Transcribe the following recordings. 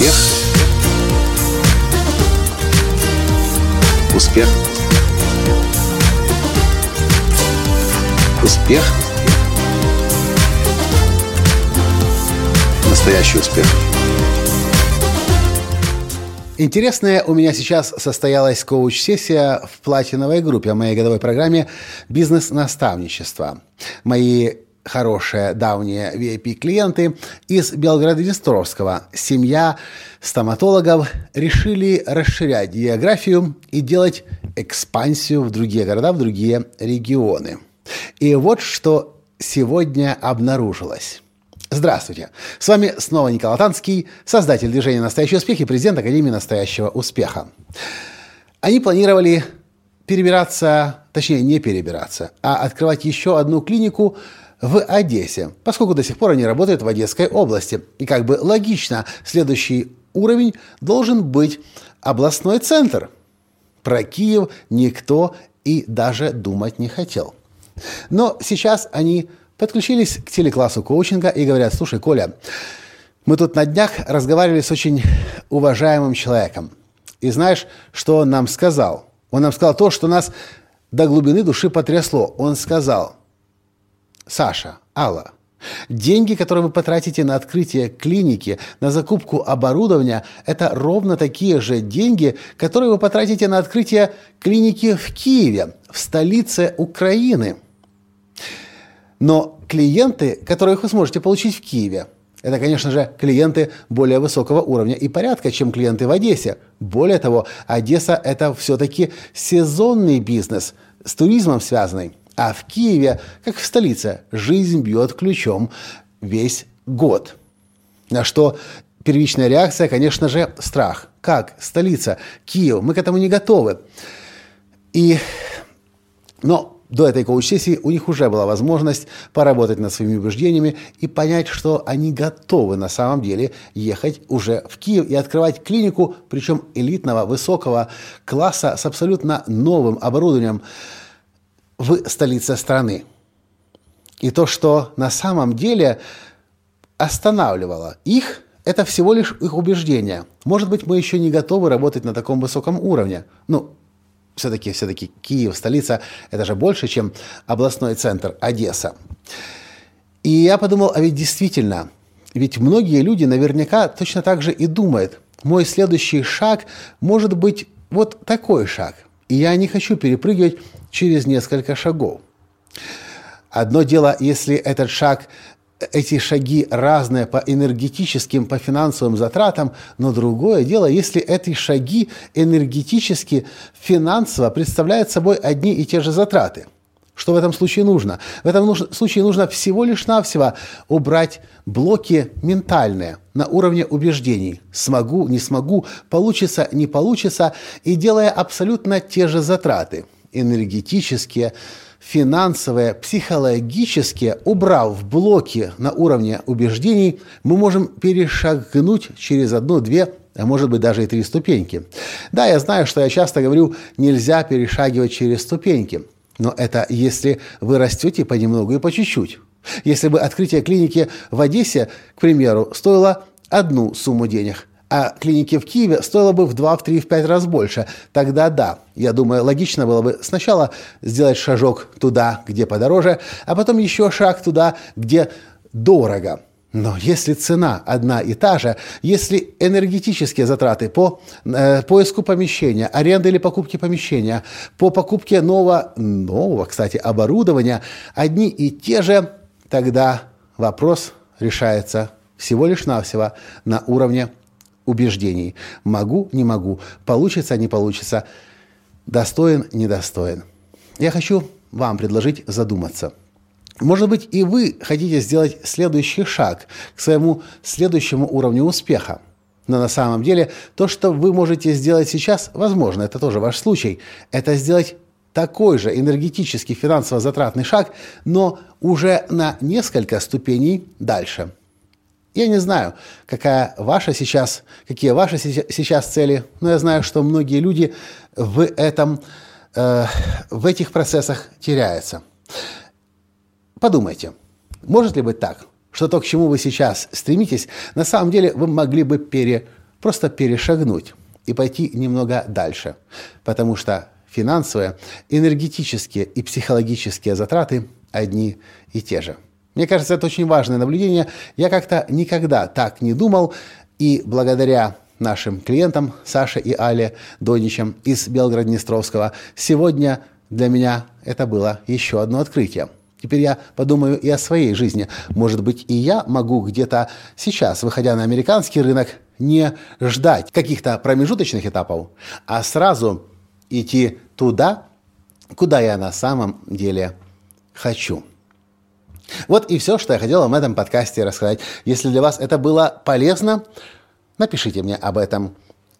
Успех. Успех. Успех. Настоящий успех. Интересная у меня сейчас состоялась коуч-сессия в платиновой группе о моей годовой программе «Бизнес-наставничество». Мои хорошие давние VIP-клиенты из Белграда-Днестровского, семья стоматологов, решили расширять географию и делать экспансию в другие города, в другие регионы. И вот что сегодня обнаружилось. Здравствуйте! С вами снова Николай Танский, создатель движения «Настоящий успех» и президент Академии «Настоящего успеха». Они планировали перебираться, точнее не перебираться, а открывать еще одну клинику в Одессе, поскольку до сих пор они работают в Одесской области. И как бы логично, следующий уровень должен быть областной центр. Про Киев никто и даже думать не хотел. Но сейчас они подключились к телеклассу коучинга и говорят, слушай, Коля, мы тут на днях разговаривали с очень уважаемым человеком. И знаешь, что он нам сказал? Он нам сказал то, что нас до глубины души потрясло. Он сказал, Саша, Алла, Деньги, которые вы потратите на открытие клиники, на закупку оборудования, это ровно такие же деньги, которые вы потратите на открытие клиники в Киеве, в столице Украины. Но клиенты, которых вы сможете получить в Киеве, это, конечно же, клиенты более высокого уровня и порядка, чем клиенты в Одессе. Более того, Одесса – это все-таки сезонный бизнес, с туризмом связанный. А в Киеве, как в столице, жизнь бьет ключом весь год. На что первичная реакция, конечно же, страх. Как? Столица, Киев. Мы к этому не готовы. И, но до этой коуч-сессии у них уже была возможность поработать над своими убеждениями и понять, что они готовы на самом деле ехать уже в Киев и открывать клинику, причем элитного, высокого класса с абсолютно новым оборудованием в столице страны. И то, что на самом деле останавливало их, это всего лишь их убеждения. Может быть, мы еще не готовы работать на таком высоком уровне. Ну, все-таки все Киев, столица, это же больше, чем областной центр Одесса. И я подумал, а ведь действительно, ведь многие люди наверняка точно так же и думают, мой следующий шаг может быть вот такой шаг. И я не хочу перепрыгивать через несколько шагов. Одно дело, если этот шаг эти шаги разные по энергетическим, по финансовым затратам, но другое дело, если эти шаги энергетически, финансово представляют собой одни и те же затраты. Что в этом случае нужно? В этом случае нужно всего лишь навсего убрать блоки ментальные на уровне убеждений. Смогу, не смогу, получится, не получится, и делая абсолютно те же затраты энергетические, финансовые, психологические, убрав блоки на уровне убеждений, мы можем перешагнуть через одну, две, а может быть даже и три ступеньки. Да, я знаю, что я часто говорю, нельзя перешагивать через ступеньки, но это если вы растете понемногу и по чуть-чуть. Если бы открытие клиники в Одессе, к примеру, стоило одну сумму денег, а клиники в Киеве стоило бы в 2, в 3, в 5 раз больше. Тогда да, я думаю, логично было бы сначала сделать шажок туда, где подороже, а потом еще шаг туда, где дорого. Но если цена одна и та же, если энергетические затраты по э, поиску помещения, аренды или покупки помещения, по покупке нового, нового, кстати, оборудования одни и те же, тогда вопрос решается всего лишь навсего на уровне убеждений. Могу, не могу, получится, не получится, достоин, недостоин. Я хочу вам предложить задуматься. Может быть, и вы хотите сделать следующий шаг к своему следующему уровню успеха. Но на самом деле то, что вы можете сделать сейчас, возможно, это тоже ваш случай, это сделать такой же энергетический финансово затратный шаг, но уже на несколько ступеней дальше – я не знаю, какая ваша сейчас, какие ваши сейчас цели, но я знаю, что многие люди в, этом, э, в этих процессах теряются. Подумайте, может ли быть так, что то, к чему вы сейчас стремитесь, на самом деле вы могли бы пере, просто перешагнуть и пойти немного дальше, потому что финансовые, энергетические и психологические затраты одни и те же. Мне кажется, это очень важное наблюдение. Я как-то никогда так не думал, и благодаря нашим клиентам Саше и Але Доничам из Белгород-Днестровского сегодня для меня это было еще одно открытие. Теперь я подумаю и о своей жизни. Может быть, и я могу где-то сейчас, выходя на американский рынок, не ждать каких-то промежуточных этапов, а сразу идти туда, куда я на самом деле хочу. Вот и все, что я хотел вам в этом подкасте рассказать. Если для вас это было полезно, напишите мне об этом.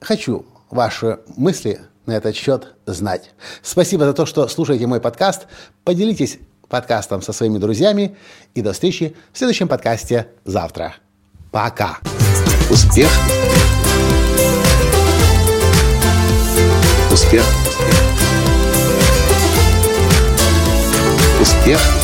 Хочу ваши мысли на этот счет знать. Спасибо за то, что слушаете мой подкаст. Поделитесь подкастом со своими друзьями. И до встречи в следующем подкасте завтра. Пока. Успех. Успех. Успех.